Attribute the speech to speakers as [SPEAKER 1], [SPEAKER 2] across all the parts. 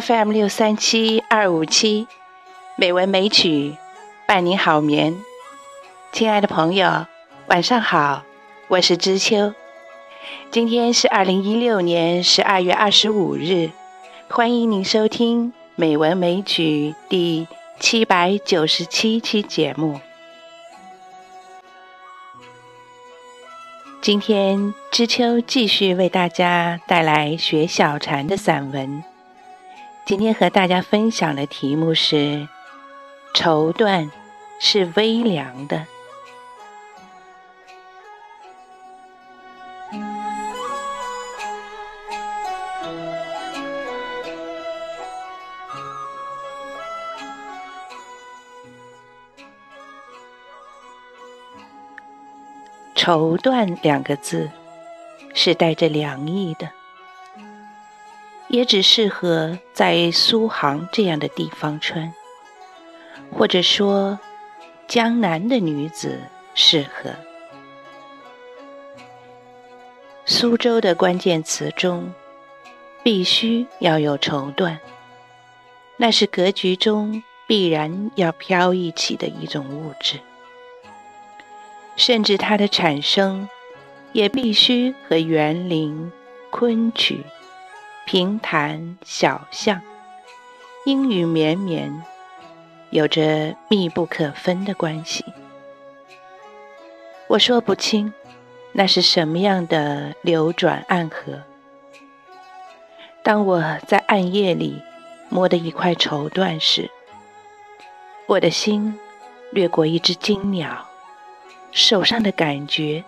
[SPEAKER 1] FM 六三七二五七，美文美曲伴你好眠。亲爱的朋友，晚上好，我是知秋。今天是二零一六年十二月二十五日，欢迎您收听《美文美曲》第七百九十七期节目。今天知秋继续为大家带来学小禅的散文。今天和大家分享的题目是：绸缎是微凉的。绸缎两个字是带着凉意的，也只适合在苏杭这样的地方穿，或者说江南的女子适合。苏州的关键词中必须要有绸缎，那是格局中必然要飘逸起的一种物质。甚至它的产生，也必须和园林、昆曲、平坦、小巷、阴雨绵绵有着密不可分的关系。我说不清，那是什么样的流转暗河。当我在暗夜里摸的一块绸缎时，我的心掠过一只金鸟。手上的感觉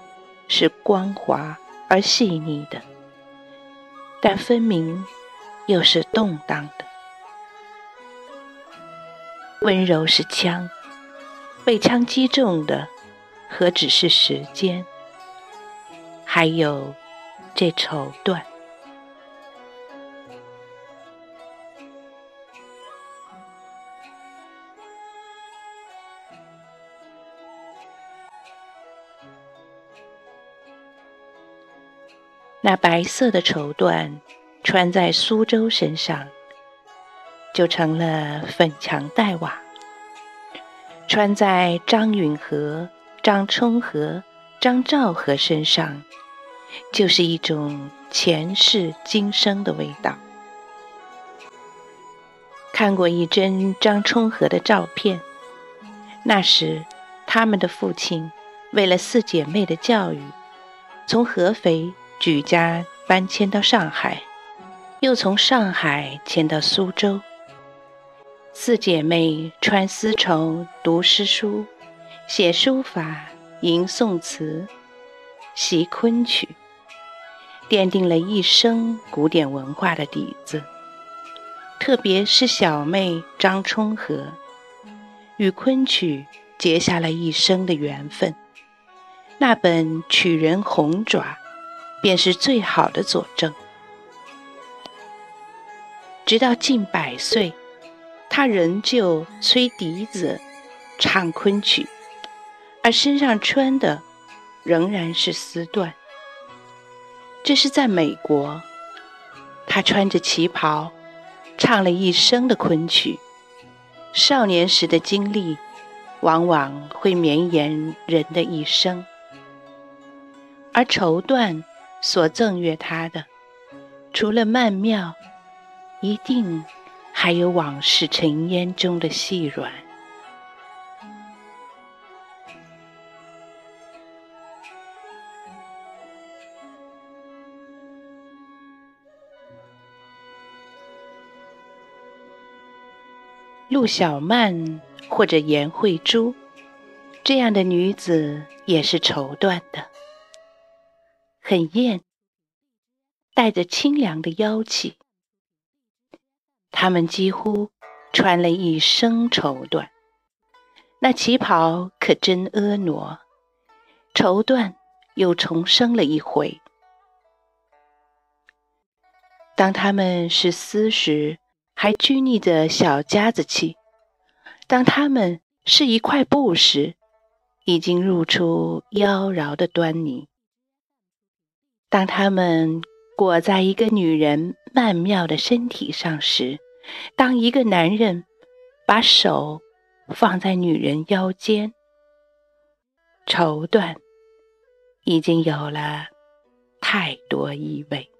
[SPEAKER 1] 是光滑而细腻的，但分明又是动荡的。温柔是枪，被枪击中的何止是时间，还有这绸缎。那白色的绸缎穿在苏州身上，就成了粉墙黛瓦；穿在张允和、张充和、张兆和身上，就是一种前世今生的味道。看过一帧张充和的照片，那时他们的父亲为了四姐妹的教育，从合肥。举家搬迁到上海，又从上海迁到苏州。四姐妹穿丝绸、读诗书、写书法、吟宋词、习昆曲，奠定了一生古典文化的底子。特别是小妹张充和，与昆曲结下了一生的缘分。那本《曲人红爪》。便是最好的佐证。直到近百岁，他仍旧吹笛子、唱昆曲，而身上穿的仍然是丝缎。这是在美国，他穿着旗袍，唱了一生的昆曲。少年时的经历，往往会绵延人的一生，而绸缎。所赠予他的，除了曼妙，一定还有往事尘烟中的细软。陆小曼或者颜慧珠这样的女子，也是绸缎的。很艳，带着清凉的妖气。他们几乎穿了一身绸缎，那旗袍可真婀娜，绸缎又重生了一回。当他们是丝时，还拘泥着小家子气；当他们是一块布时，已经露出妖娆的端倪。当他们裹在一个女人曼妙的身体上时，当一个男人把手放在女人腰间，绸缎已经有了太多意味。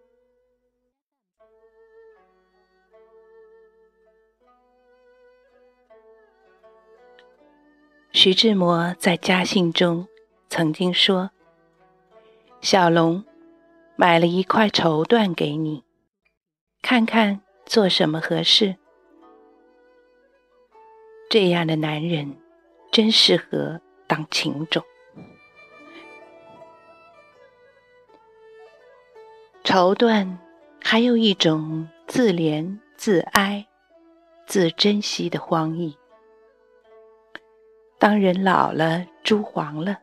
[SPEAKER 1] 徐志摩在家信中曾经说：“小龙买了一块绸缎给你，看看做什么合适。”这样的男人真适合当情种。绸缎还有一种自怜、自哀、自珍惜的荒意。当人老了、珠黄了，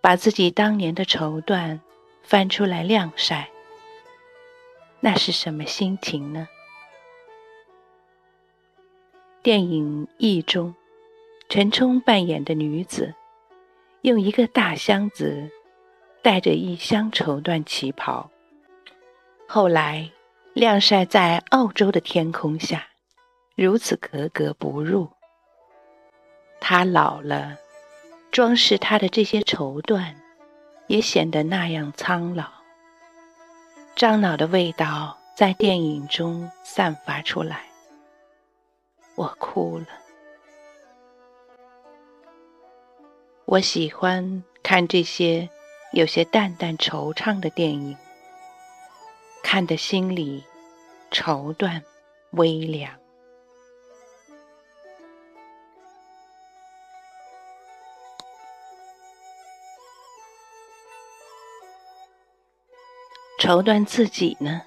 [SPEAKER 1] 把自己当年的绸缎翻出来晾晒，那是什么心情呢？电影《义》中，陈冲扮演的女子，用一个大箱子带着一箱绸缎旗袍，后来晾晒在澳洲的天空下，如此格格不入。她老了，装饰她的这些绸缎，也显得那样苍老。樟脑的味道在电影中散发出来，我哭了。我喜欢看这些有些淡淡惆怅的电影，看得心里绸缎微凉。绸缎自己呢，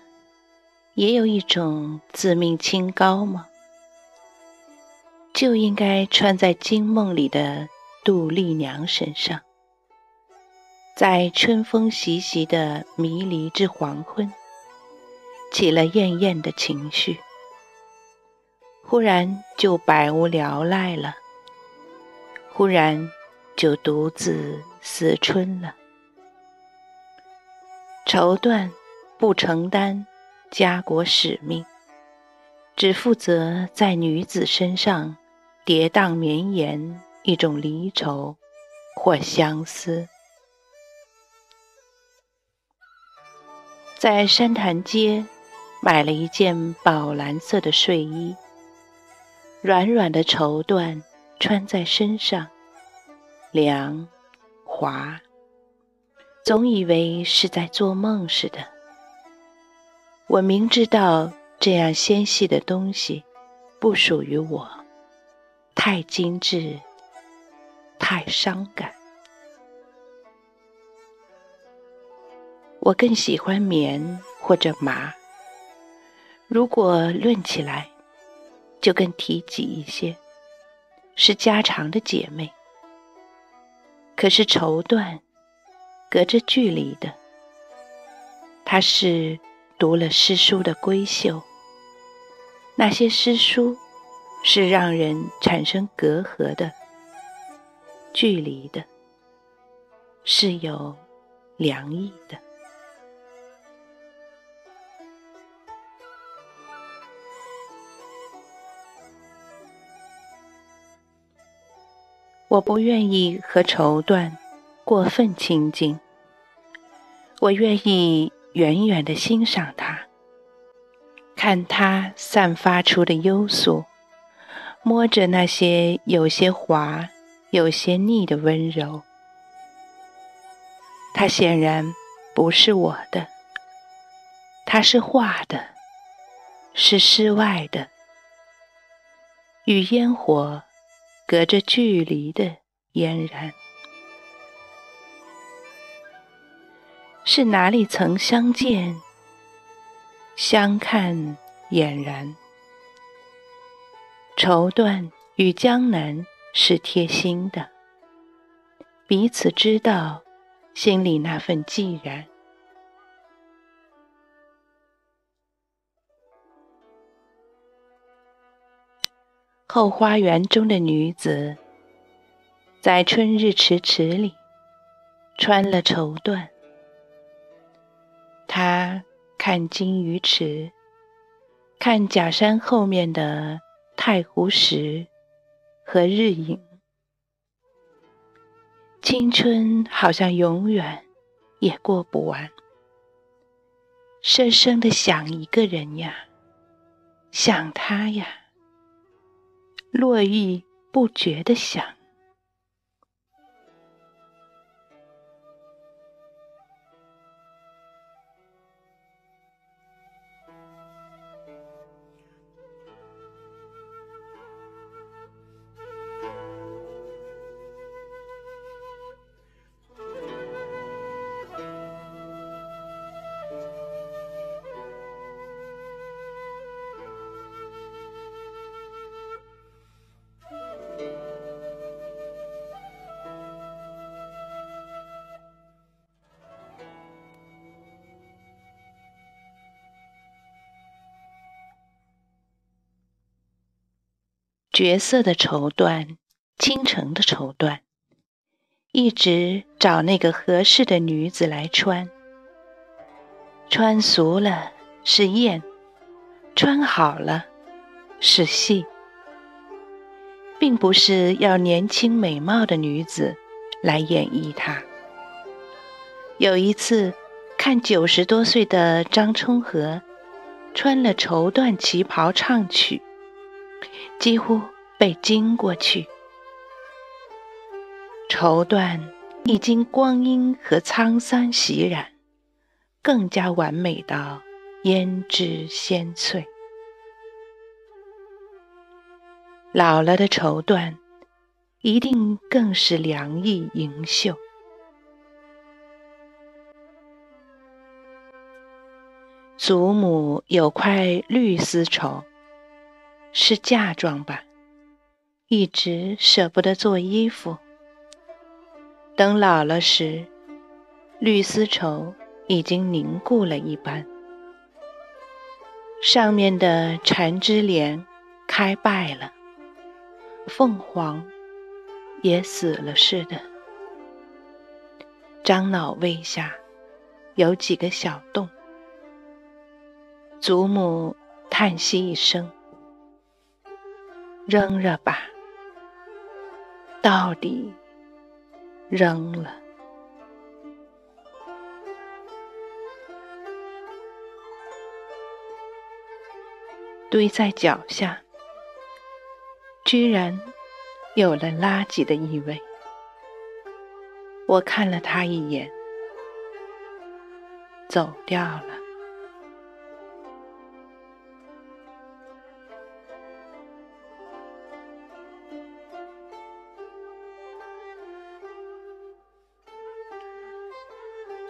[SPEAKER 1] 也有一种自命清高吗？就应该穿在惊梦里的杜丽娘身上，在春风习习的迷离之黄昏，起了艳艳的情绪，忽然就百无聊赖了，忽然就独自思春了。绸缎不承担家国使命，只负责在女子身上跌宕绵延一种离愁或相思。在山潭街买了一件宝蓝色的睡衣，软软的绸缎穿在身上，凉滑。总以为是在做梦似的。我明知道这样纤细的东西不属于我，太精致，太伤感。我更喜欢棉或者麻。如果论起来，就更提己一些，是家常的姐妹。可是绸缎。隔着距离的，他是读了诗书的闺秀。那些诗书是让人产生隔阂的、距离的，是有凉意的。我不愿意和绸缎。过分亲近，我愿意远远的欣赏它，看它散发出的幽素，摸着那些有些滑、有些腻的温柔。它显然不是我的，它是画的，是室外的，与烟火隔着距离的嫣然。是哪里曾相见？相看俨然。绸缎与江南是贴心的，彼此知道心里那份寂然。后花园中的女子，在春日池池里穿了绸缎。他看金鱼池，看假山后面的太湖石和日影，青春好像永远也过不完。深深的想一个人呀，想他呀，络绎不绝的想。绝色的绸缎，倾城的绸缎，一直找那个合适的女子来穿。穿俗了是艳，穿好了是戏，并不是要年轻美貌的女子来演绎它。有一次看九十多岁的张充和穿了绸缎旗袍唱曲。几乎被惊过去。绸缎一经光阴和沧桑洗染，更加完美到胭脂鲜翠。老了的绸缎，一定更是凉意盈袖。祖母有块绿丝绸。是嫁妆吧，一直舍不得做衣服。等老了时，绿丝绸已经凝固了一般，上面的缠枝莲开败了，凤凰也死了似的。樟脑位下有几个小洞，祖母叹息一声。扔了吧，到底扔了。堆在脚下，居然有了垃圾的意味。我看了他一眼，走掉了。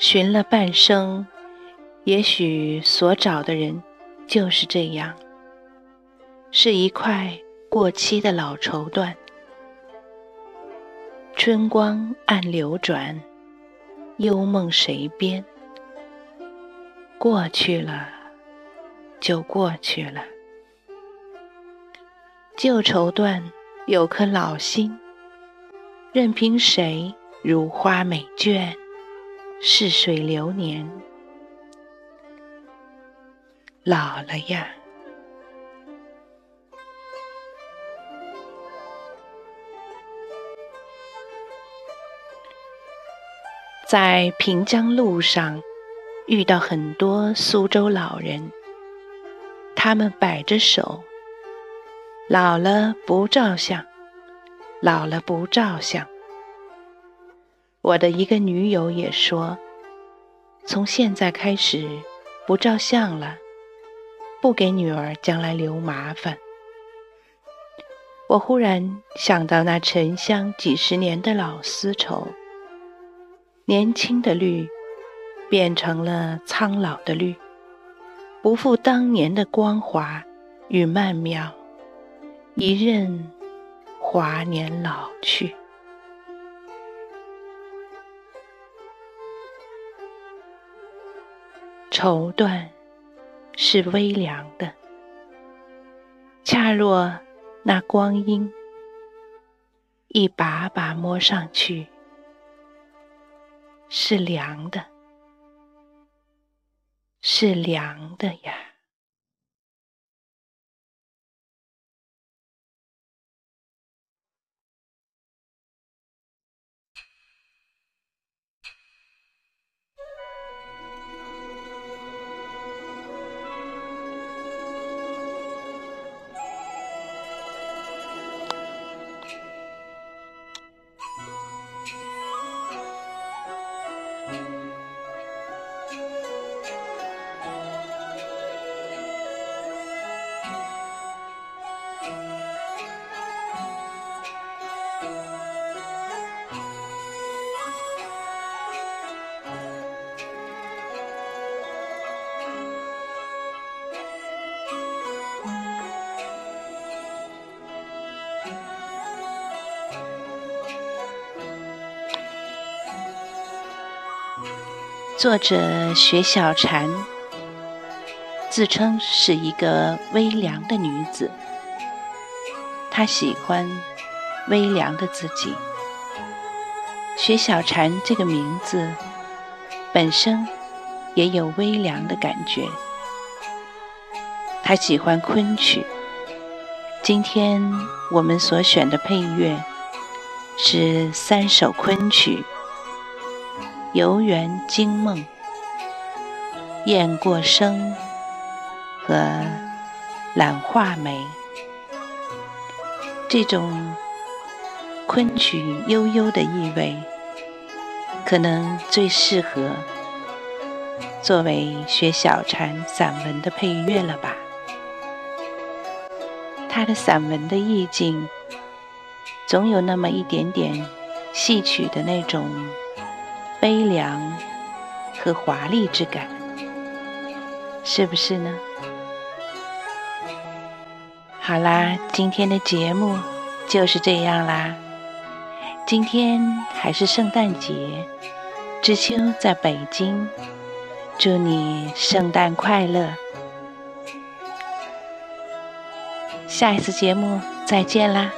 [SPEAKER 1] 寻了半生，也许所找的人就是这样，是一块过期的老绸缎。春光暗流转，幽梦谁编？过去了，就过去了。旧绸缎有颗老心，任凭谁如花美眷。逝水流年，老了呀。在平江路上遇到很多苏州老人，他们摆着手，老了不照相，老了不照相。我的一个女友也说：“从现在开始不照相了，不给女儿将来留麻烦。”我忽然想到那沉香几十年的老丝绸，年轻的绿变成了苍老的绿，不复当年的光华与曼妙，一任华年老去。绸缎是微凉的，恰若那光阴，一把把摸上去是凉的，是凉的呀。作者雪小禅自称是一个微凉的女子，她喜欢微凉的自己。雪小禅这个名字本身也有微凉的感觉。她喜欢昆曲。今天我们所选的配乐是三首昆曲。游园惊梦、雁过声和懒画眉，这种昆曲悠悠的意味，可能最适合作为学小禅散文的配乐了吧？他的散文的意境，总有那么一点点戏曲的那种。悲凉和华丽之感，是不是呢？好啦，今天的节目就是这样啦。今天还是圣诞节，知秋在北京，祝你圣诞快乐！下一次节目再见啦。